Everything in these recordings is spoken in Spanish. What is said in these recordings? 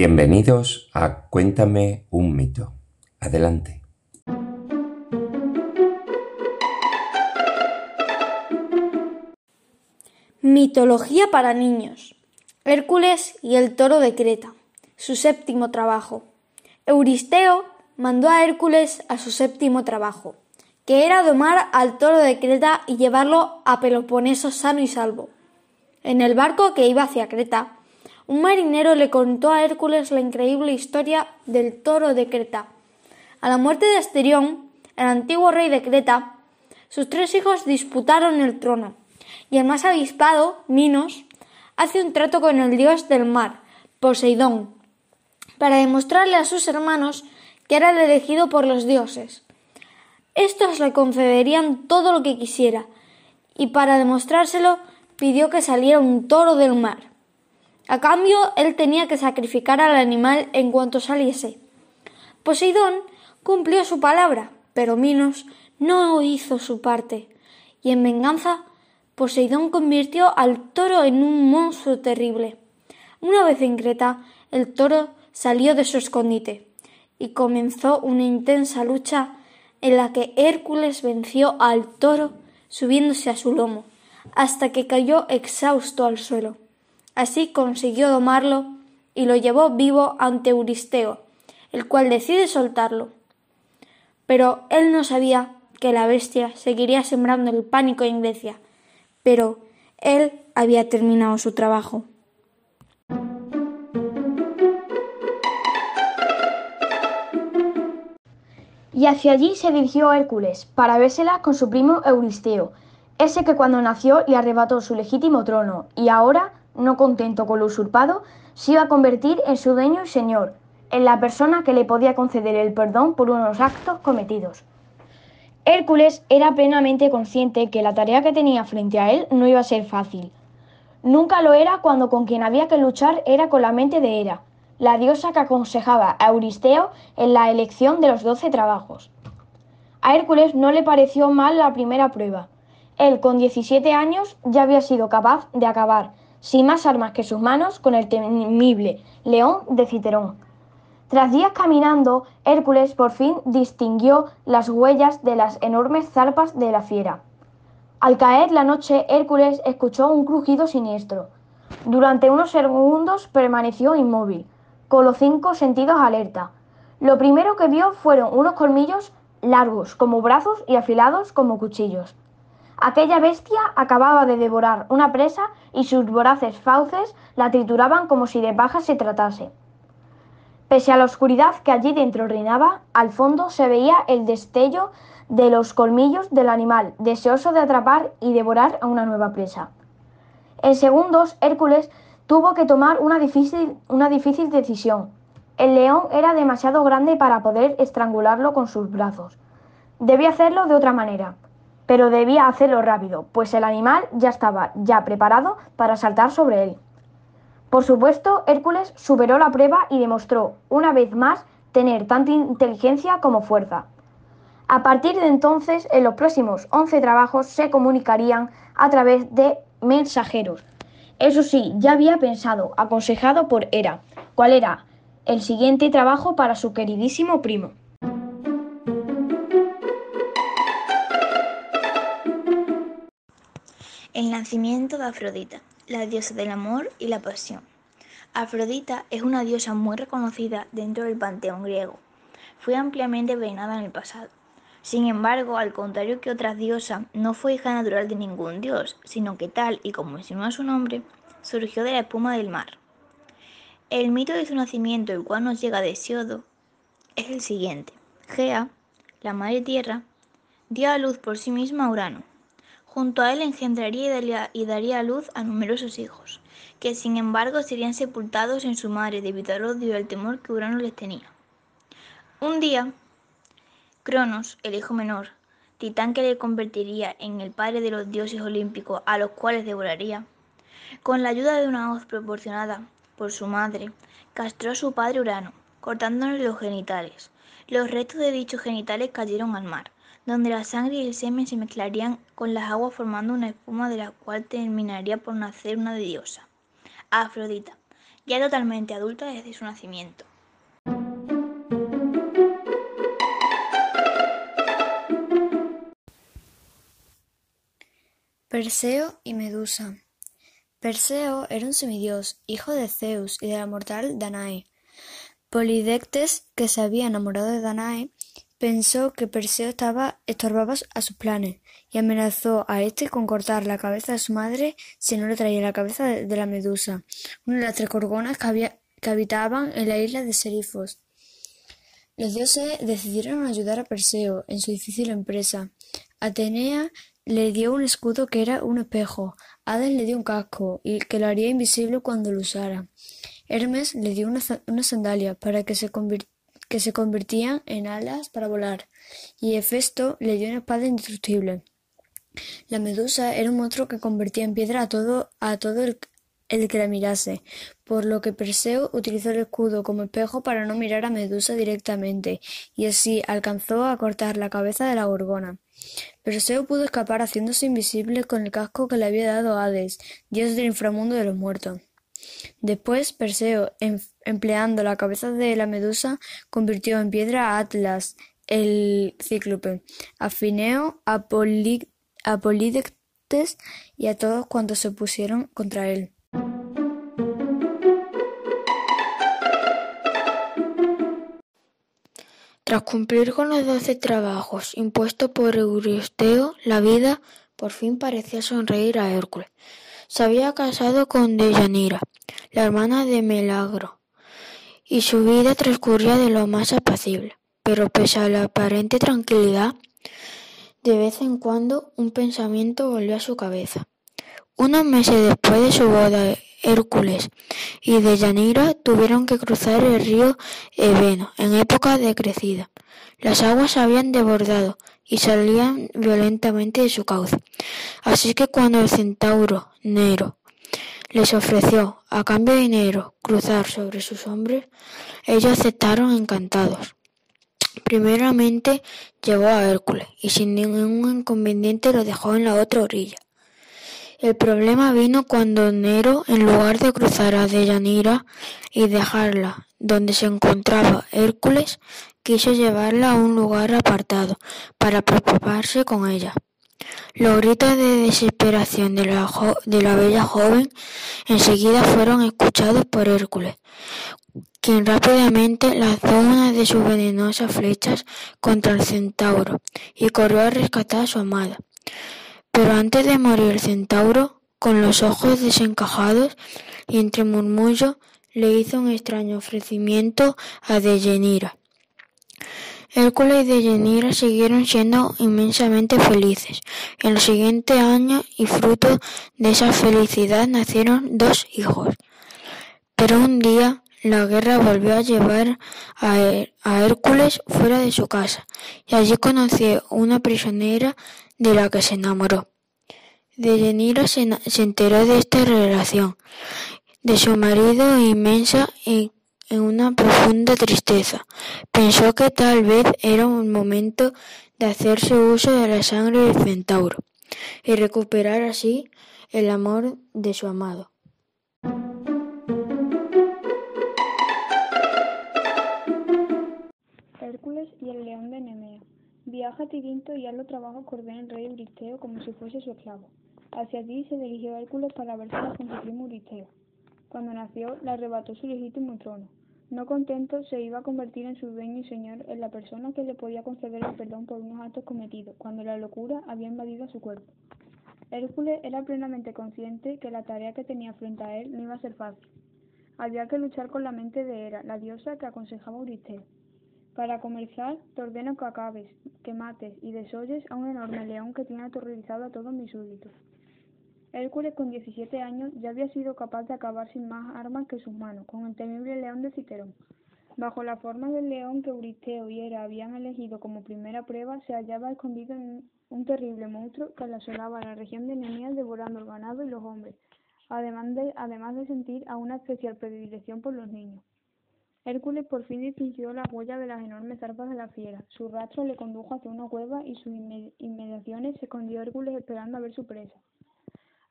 Bienvenidos a Cuéntame un mito. Adelante. Mitología para niños. Hércules y el toro de Creta. Su séptimo trabajo. Euristeo mandó a Hércules a su séptimo trabajo, que era domar al toro de Creta y llevarlo a Peloponeso sano y salvo. En el barco que iba hacia Creta, un marinero le contó a Hércules la increíble historia del toro de Creta. A la muerte de Asterión, el antiguo rey de Creta, sus tres hijos disputaron el trono, y el más avispado, Minos, hace un trato con el dios del mar, Poseidón, para demostrarle a sus hermanos que era el elegido por los dioses. Estos le concederían todo lo que quisiera, y para demostrárselo pidió que saliera un toro del mar. A cambio, él tenía que sacrificar al animal en cuanto saliese. Poseidón cumplió su palabra, pero Minos no hizo su parte, y en venganza Poseidón convirtió al toro en un monstruo terrible. Una vez en Creta, el toro salió de su escondite y comenzó una intensa lucha en la que Hércules venció al toro subiéndose a su lomo, hasta que cayó exhausto al suelo. Así consiguió domarlo y lo llevó vivo ante Euristeo, el cual decide soltarlo. Pero él no sabía que la bestia seguiría sembrando el pánico en Grecia, pero él había terminado su trabajo. Y hacia allí se dirigió Hércules, para vérsela con su primo Euristeo, ese que cuando nació le arrebató su legítimo trono, y ahora, no contento con lo usurpado, se iba a convertir en su dueño y señor, en la persona que le podía conceder el perdón por unos actos cometidos. Hércules era plenamente consciente que la tarea que tenía frente a él no iba a ser fácil. Nunca lo era cuando con quien había que luchar era con la mente de Hera, la diosa que aconsejaba a Euristeo en la elección de los doce trabajos. A Hércules no le pareció mal la primera prueba. Él, con 17 años, ya había sido capaz de acabar, sin más armas que sus manos, con el temible león de Citerón. Tras días caminando, Hércules por fin distinguió las huellas de las enormes zarpas de la fiera. Al caer la noche, Hércules escuchó un crujido siniestro. Durante unos segundos permaneció inmóvil, con los cinco sentidos alerta. Lo primero que vio fueron unos colmillos largos como brazos y afilados como cuchillos. Aquella bestia acababa de devorar una presa y sus voraces fauces la trituraban como si de paja se tratase. Pese a la oscuridad que allí dentro reinaba, al fondo se veía el destello de los colmillos del animal, deseoso de atrapar y devorar a una nueva presa. En segundos, Hércules tuvo que tomar una difícil, una difícil decisión. El león era demasiado grande para poder estrangularlo con sus brazos. Debía hacerlo de otra manera, pero debía hacerlo rápido, pues el animal ya estaba ya preparado para saltar sobre él. Por supuesto, Hércules superó la prueba y demostró, una vez más, tener tanta inteligencia como fuerza. A partir de entonces, en los próximos 11 trabajos se comunicarían a través de mensajeros, eso sí, ya había pensado, aconsejado por Hera, cuál era el siguiente trabajo para su queridísimo primo. El nacimiento de Afrodita, la diosa del amor y la pasión. Afrodita es una diosa muy reconocida dentro del panteón griego. Fue ampliamente venerada en el pasado. Sin embargo, al contrario que otras diosas, no fue hija natural de ningún dios, sino que tal y como insinúa su nombre, surgió de la espuma del mar. El mito de su nacimiento, el cual nos llega de Siodo, es el siguiente. Gea, la madre tierra, dio a luz por sí misma a Urano. Junto a él engendraría y daría, a luz a numerosos hijos, que sin embargo serían sepultados en su madre debido al odio y al temor que Urano les tenía. Un día, Cronos, el hijo menor, titán que le convertiría en el padre de los dioses olímpicos a los cuales devoraría, con la ayuda de una hoz proporcionada por su madre, castró a su padre Urano, cortándole los genitales. Los restos de dichos genitales cayeron al mar, donde la sangre y el semen se mezclarían con las aguas formando una espuma de la cual terminaría por nacer una diosa, Afrodita, ya totalmente adulta desde su nacimiento. Perseo y Medusa Perseo era un semidios, hijo de Zeus y de la mortal Danae. Polidectes, que se había enamorado de Danae, pensó que Perseo estaba estorbaba a sus planes y amenazó a éste con cortar la cabeza de su madre si no le traía la cabeza de, la Medusa, una de las tres gorgonas que, habitaban en la isla de Serifos. Los dioses decidieron ayudar a Perseo en su difícil empresa. Atenea le dio un escudo que era un espejo, Hades le dio un casco y que lo haría invisible cuando lo usara. Hermes le dio una, una sandalia para que se, que se convertían en alas para volar, y Hefesto le dio una espada indestructible. La medusa era un monstruo que convertía en piedra a todo, a todo el, el que la mirase, por lo que Perseo utilizó el escudo como espejo para no mirar a Medusa directamente, y así alcanzó a cortar la cabeza de la gorgona. Perseo pudo escapar haciéndose invisible con el casco que le había dado Hades, dios del inframundo de los muertos. Después, Perseo, em, empleando la cabeza de la medusa, convirtió en piedra a Atlas, el cíclope, a Fineo, a, Polidectes y a todos cuantos se pusieron contra él. Tras cumplir con los doce trabajos impuestos por Euristeo, la vida por fin parecía sonreír a Hércules. Se había casado con Deyanira, la hermana de Melagro, y su vida transcurría de lo más apacible. Pero pese a la aparente tranquilidad, de vez en cuando un pensamiento volvió a su cabeza. Unos meses después de su boda, Hércules y Deyanira tuvieron que cruzar el río Ebeno en época de crecida. Las aguas habían desbordado y salían violentamente de su cauce. Así que cuando el centauro Nero les ofreció, a cambio de dinero, cruzar sobre sus hombres, ellos aceptaron encantados. Primeramente llevó a Hércules y sin ningún inconveniente lo dejó en la otra orilla. El problema vino cuando Nero, en lugar de cruzar a Deyanira y dejarla donde se encontraba Hércules, quiso llevarla a un lugar apartado para preocuparse con ella. Los gritos de desesperación de la, de la bella joven enseguida fueron escuchados por Hércules, quien rápidamente lanzó una de sus venenosas flechas contra el centauro y corrió a rescatar a su amada. Pero antes de morir el centauro, con los ojos desencajados y entre murmullos, le hizo un extraño ofrecimiento a Deyanira. Hércules y Deyanira siguieron siendo inmensamente felices. En los siguientes años y fruto de esa felicidad nacieron dos hijos. Pero un día la guerra volvió a llevar a, Hércules fuera de su casa y allí conoció una prisionera de la que se enamoró. Deyanira se, se enteró de esta relación de su marido inmensa y en una profunda tristeza. Pensó que tal vez era un momento de hacerse uso de la sangre del centauro y recuperar así el amor de su amado. Hércules y el león de Nemea. Viaja a Tirinto y hazlo trabajo ordena el rey Euristeo como si fuese su esclavo. Hacia ti se dirigió Hércules para versela con su primo Euristeo. Cuando nació, le arrebató su legítimo trono. No contento, se iba a convertir en su dueño y señor, en la persona que le podía conceder el perdón por unos actos cometidos, cuando la locura había invadido su cuerpo. Hércules era plenamente consciente que la tarea que tenía frente a él no iba a ser fácil. Había que luchar con la mente de Hera, la diosa que aconsejaba a Euristeo. Para comenzar, te ordeno que acabes, que mates y desolles a un enorme león que tiene aterrorizado a todos mis súbditos. Hércules, con 17 años, ya había sido capaz de acabar sin más armas que sus manos, con el temible león de Citerón. Bajo la forma del león que Euristeo y Hera habían elegido como primera prueba, se hallaba escondido en un terrible monstruo que asolaba la región de Nemea devorando el ganado y los hombres, además de, además de sentir a una especial predilección por los niños. Hércules por fin distinguió la huella de las enormes zarpas de la fiera. Su rastro le condujo hacia una cueva y sus inmediaciones se escondió Hércules esperando a ver su presa.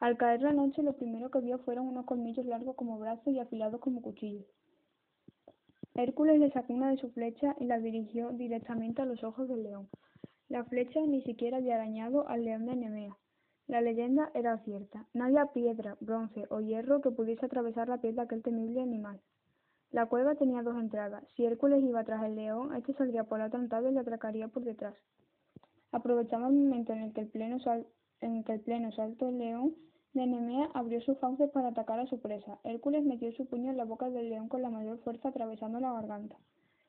Al caer la noche, lo primero que vio fueron unos colmillos largos como brazos y afilados como cuchillos. Hércules le sacó una de sus flechas y la dirigió directamente a los ojos del león. La flecha ni siquiera había dañado al león de Nemea. La leyenda era cierta. No había piedra, bronce o hierro que pudiese atravesar la piel de aquel temible animal. La cueva tenía dos entradas. Si Hércules iba tras el león, este saldría por la y le atracaría por detrás. Aprovechando el momento en el que el pleno, en el pleno salto el león, de Nemea abrió sus fauces para atacar a su presa. Hércules metió su puño en la boca del león con la mayor fuerza, atravesando la garganta.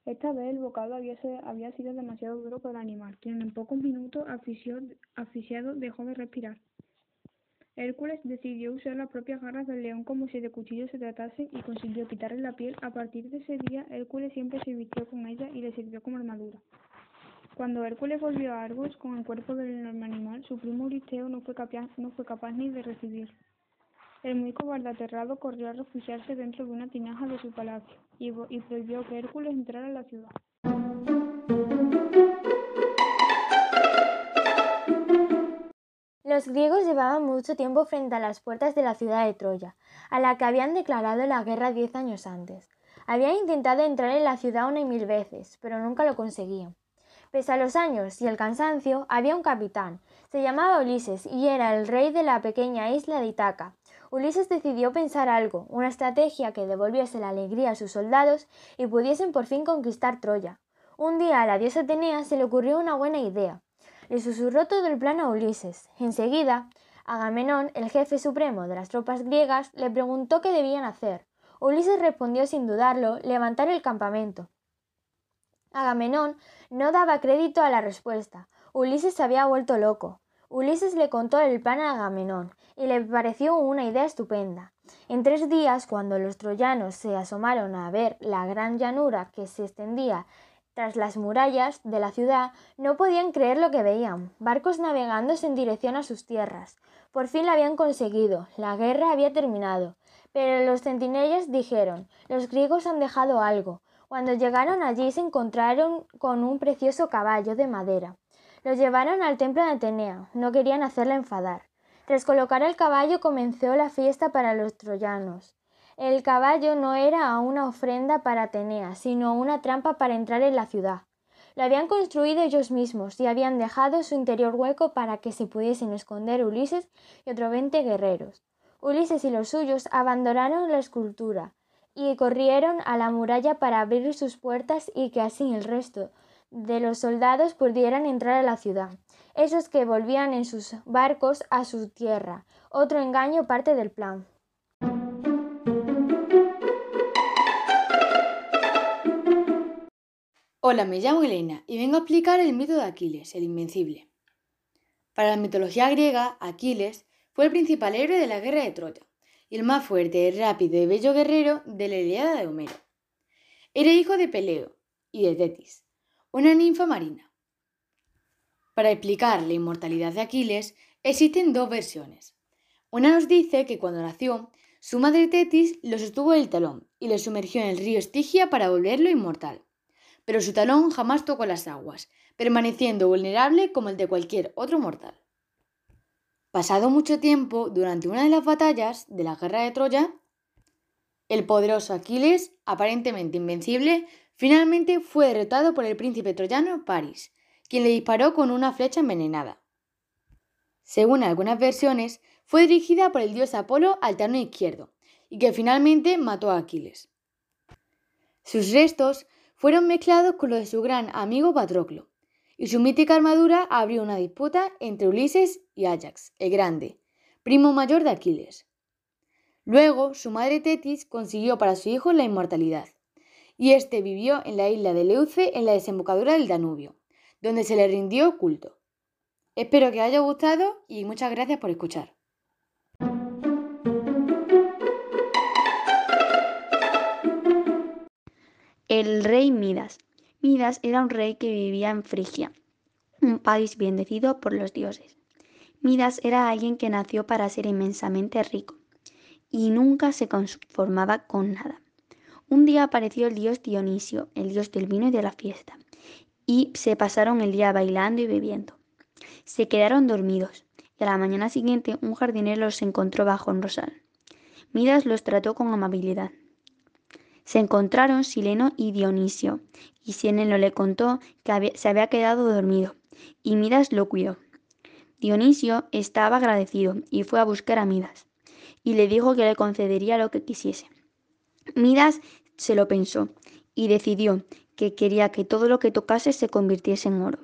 Esta vez el bocado había, había sido demasiado duro para el animal, quien en pocos minutos, asfixiado, dejó de respirar. Hércules decidió usar las propias garras del león como si de cuchillo se tratase y consiguió quitarle la piel. A partir de ese día, Hércules siempre se vistió con ella y le sirvió como armadura. Cuando Hércules volvió a Argos con el cuerpo del enorme animal, su primo Euristeo no fue capaz, ni de recibirlo. El muy cobarde aterrado corrió a refugiarse dentro de una tinaja de su palacio y, y prohibió que Hércules entrara en la ciudad. Los griegos llevaban mucho tiempo frente a las puertas de la ciudad de Troya, a la que habían declarado la guerra diez años antes. Habían intentado entrar en la ciudad una y mil veces, pero nunca lo conseguían. Pese a los años y el cansancio, había un capitán. Se llamaba Ulises y era el rey de la pequeña isla de Itaca. Ulises decidió pensar algo, una estrategia que devolviese la alegría a sus soldados y pudiesen por fin conquistar Troya. Un día a la diosa Atenea se le ocurrió una buena idea. Le susurró todo el plan a Ulises. Enseguida, Agamenón, el jefe supremo de las tropas griegas, le preguntó qué debían hacer. Ulises respondió sin dudarlo, levantar el campamento. Agamenón no daba crédito a la respuesta. Ulises se había vuelto loco. Ulises le contó el plan a Agamenón y le pareció una idea estupenda. En tres días, cuando los troyanos se asomaron a ver la gran llanura que se extendía tras las murallas de la ciudad, no podían creer lo que veían. Barcos navegándose en dirección a sus tierras. Por fin la habían conseguido. La guerra había terminado. Pero los centinelas dijeron los griegos han dejado algo. Cuando llegaron allí se encontraron con un precioso caballo de madera. Lo llevaron al templo de Atenea. No querían hacerla enfadar. Tras colocar el caballo comenzó la fiesta para los troyanos. El caballo no era una ofrenda para Atenea, sino una trampa para entrar en la ciudad. Lo habían construido ellos mismos y habían dejado su interior hueco para que se pudiesen esconder Ulises y otros veinte guerreros. Ulises y los suyos abandonaron la escultura, y corrieron a la muralla para abrir sus puertas y que así el resto de los soldados pudieran entrar a la ciudad, esos que volvían en sus barcos a su tierra. Otro engaño parte del plan. Hola, me llamo Elena y vengo a explicar el mito de Aquiles, el invencible. Para la mitología griega, Aquiles fue el principal héroe de la guerra de Troya y el más fuerte, rápido y bello guerrero de la Iliada de Homero. Era hijo de Peleo y de Tetis, una ninfa marina. Para explicar la inmortalidad de Aquiles existen dos versiones. Una nos dice que cuando nació, su madre Tetis lo sostuvo del talón y lo sumergió en el río Estigia para volverlo inmortal. Pero su talón jamás tocó las aguas, permaneciendo vulnerable como el de cualquier otro mortal. Pasado mucho tiempo, durante una de las batallas de la guerra de Troya, el poderoso Aquiles, aparentemente invencible, finalmente fue derrotado por el príncipe troyano Paris, quien le disparó con una flecha envenenada. Según algunas versiones, fue dirigida por el dios Apolo al terno izquierdo, y que finalmente mató a Aquiles. Sus restos fueron mezclados con los de su gran amigo Patroclo, y su mítica armadura abrió una disputa entre Ulises y Ajax, el Grande, primo mayor de Aquiles. Luego, su madre Tetis consiguió para su hijo la inmortalidad, y éste vivió en la isla de Leuce en la desembocadura del Danubio, donde se le rindió culto. Espero que os haya gustado y muchas gracias por escuchar. El rey Midas. Midas era un rey que vivía en Frigia, un país bendecido por los dioses. Midas era alguien que nació para ser inmensamente rico y nunca se conformaba con nada. Un día apareció el dios Dionisio, el dios del vino y de la fiesta, y se pasaron el día bailando y bebiendo. Se quedaron dormidos. y a la mañana siguiente un jardinero los encontró bajo un rosal. Midas los trató con amabilidad. Se encontraron Sileno y Dionisio, y Sileno le contó que se había quedado dormido, y Midas lo cuidó. Dionisio estaba agradecido y fue a buscar a Midas, y le dijo que le concedería lo que quisiese. Midas se lo pensó y decidió que quería que todo lo que tocase se convirtiese en oro.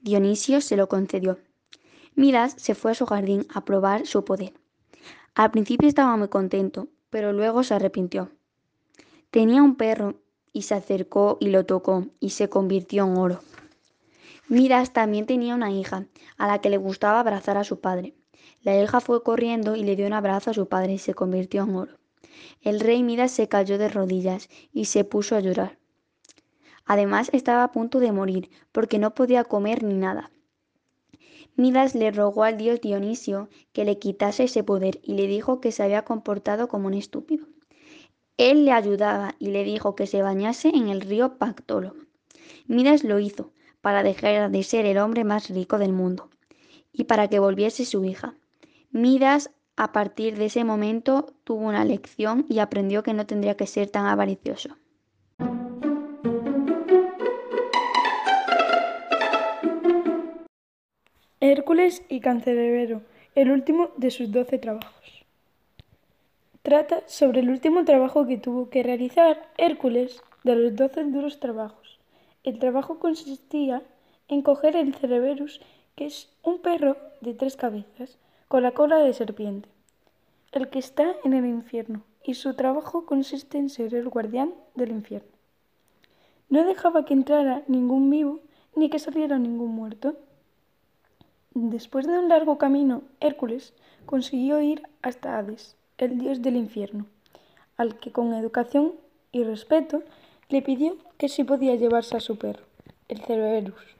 Dionisio se lo concedió. Midas se fue a su jardín a probar su poder. Al principio estaba muy contento, pero luego se arrepintió. Tenía un perro y se acercó y lo tocó y se convirtió en oro. Midas también tenía una hija, a la que le gustaba abrazar a su padre. La hija fue corriendo y le dio un abrazo a su padre y se convirtió en oro. El rey Midas se cayó de rodillas y se puso a llorar. Además estaba a punto de morir, porque no podía comer ni nada. Midas le rogó al dios Dionisio que le quitase ese poder y le dijo que se había comportado como un estúpido. Él le ayudaba y le dijo que se bañase en el río Pactolo. Midas lo hizo para dejar de ser el hombre más rico del mundo y para que volviese su hija. Midas a partir de ese momento tuvo una lección y aprendió que no tendría que ser tan avaricioso. Hércules y Cancerbero, el último de sus doce trabajos. Trata sobre el último trabajo que tuvo que realizar Hércules de los doce duros trabajos. El trabajo consistía en coger el Cereberus, que es un perro de tres cabezas, con la cola de serpiente, el que está en el infierno, y su trabajo consiste en ser el guardián del infierno. No dejaba que entrara ningún vivo ni que saliera ningún muerto. Después de un largo camino, Hércules consiguió ir hasta Hades, el dios del infierno, al que con educación y respeto le pidió que si podía llevarse a su perro, el Cerberus,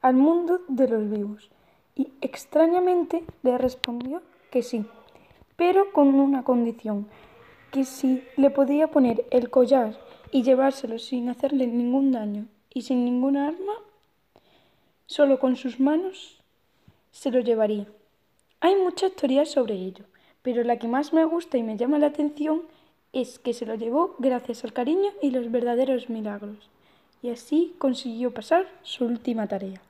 al mundo de los vivos, y extrañamente le respondió que sí, pero con una condición, que si le podía poner el collar y llevárselo sin hacerle ningún daño y sin ninguna arma, solo con sus manos se lo llevaría. Hay muchas teorías sobre ello, pero la que más me gusta y me llama la atención es que se lo llevó gracias al cariño y los verdaderos milagros, y así consiguió pasar su última tarea.